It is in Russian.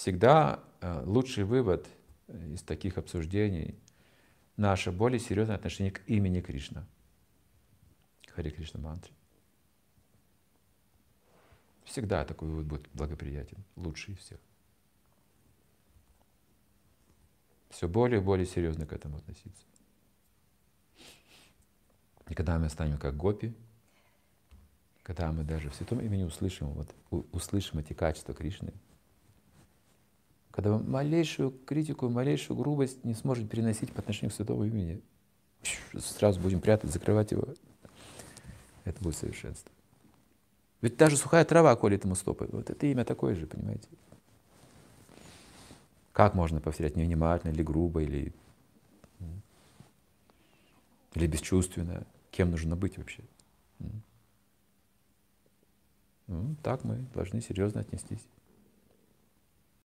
всегда э, лучший вывод из таких обсуждений — наше более серьезное отношение к имени Кришна. Хари Кришна мантре. Всегда такой вывод будет благоприятен, лучший из всех. Все более и более серьезно к этому относиться. И когда мы станем как гопи, когда мы даже в святом имени услышим, вот, услышим эти качества Кришны, когда вы малейшую критику, малейшую грубость не сможете переносить по отношению к святому имени, сразу будем прятать, закрывать его, это будет совершенство. Ведь даже сухая трава колет ему стопы. Вот это имя такое же, понимаете? Как можно повторять невнимательно или грубо, или, или бесчувственно? Кем нужно быть вообще? Ну, так мы должны серьезно отнестись.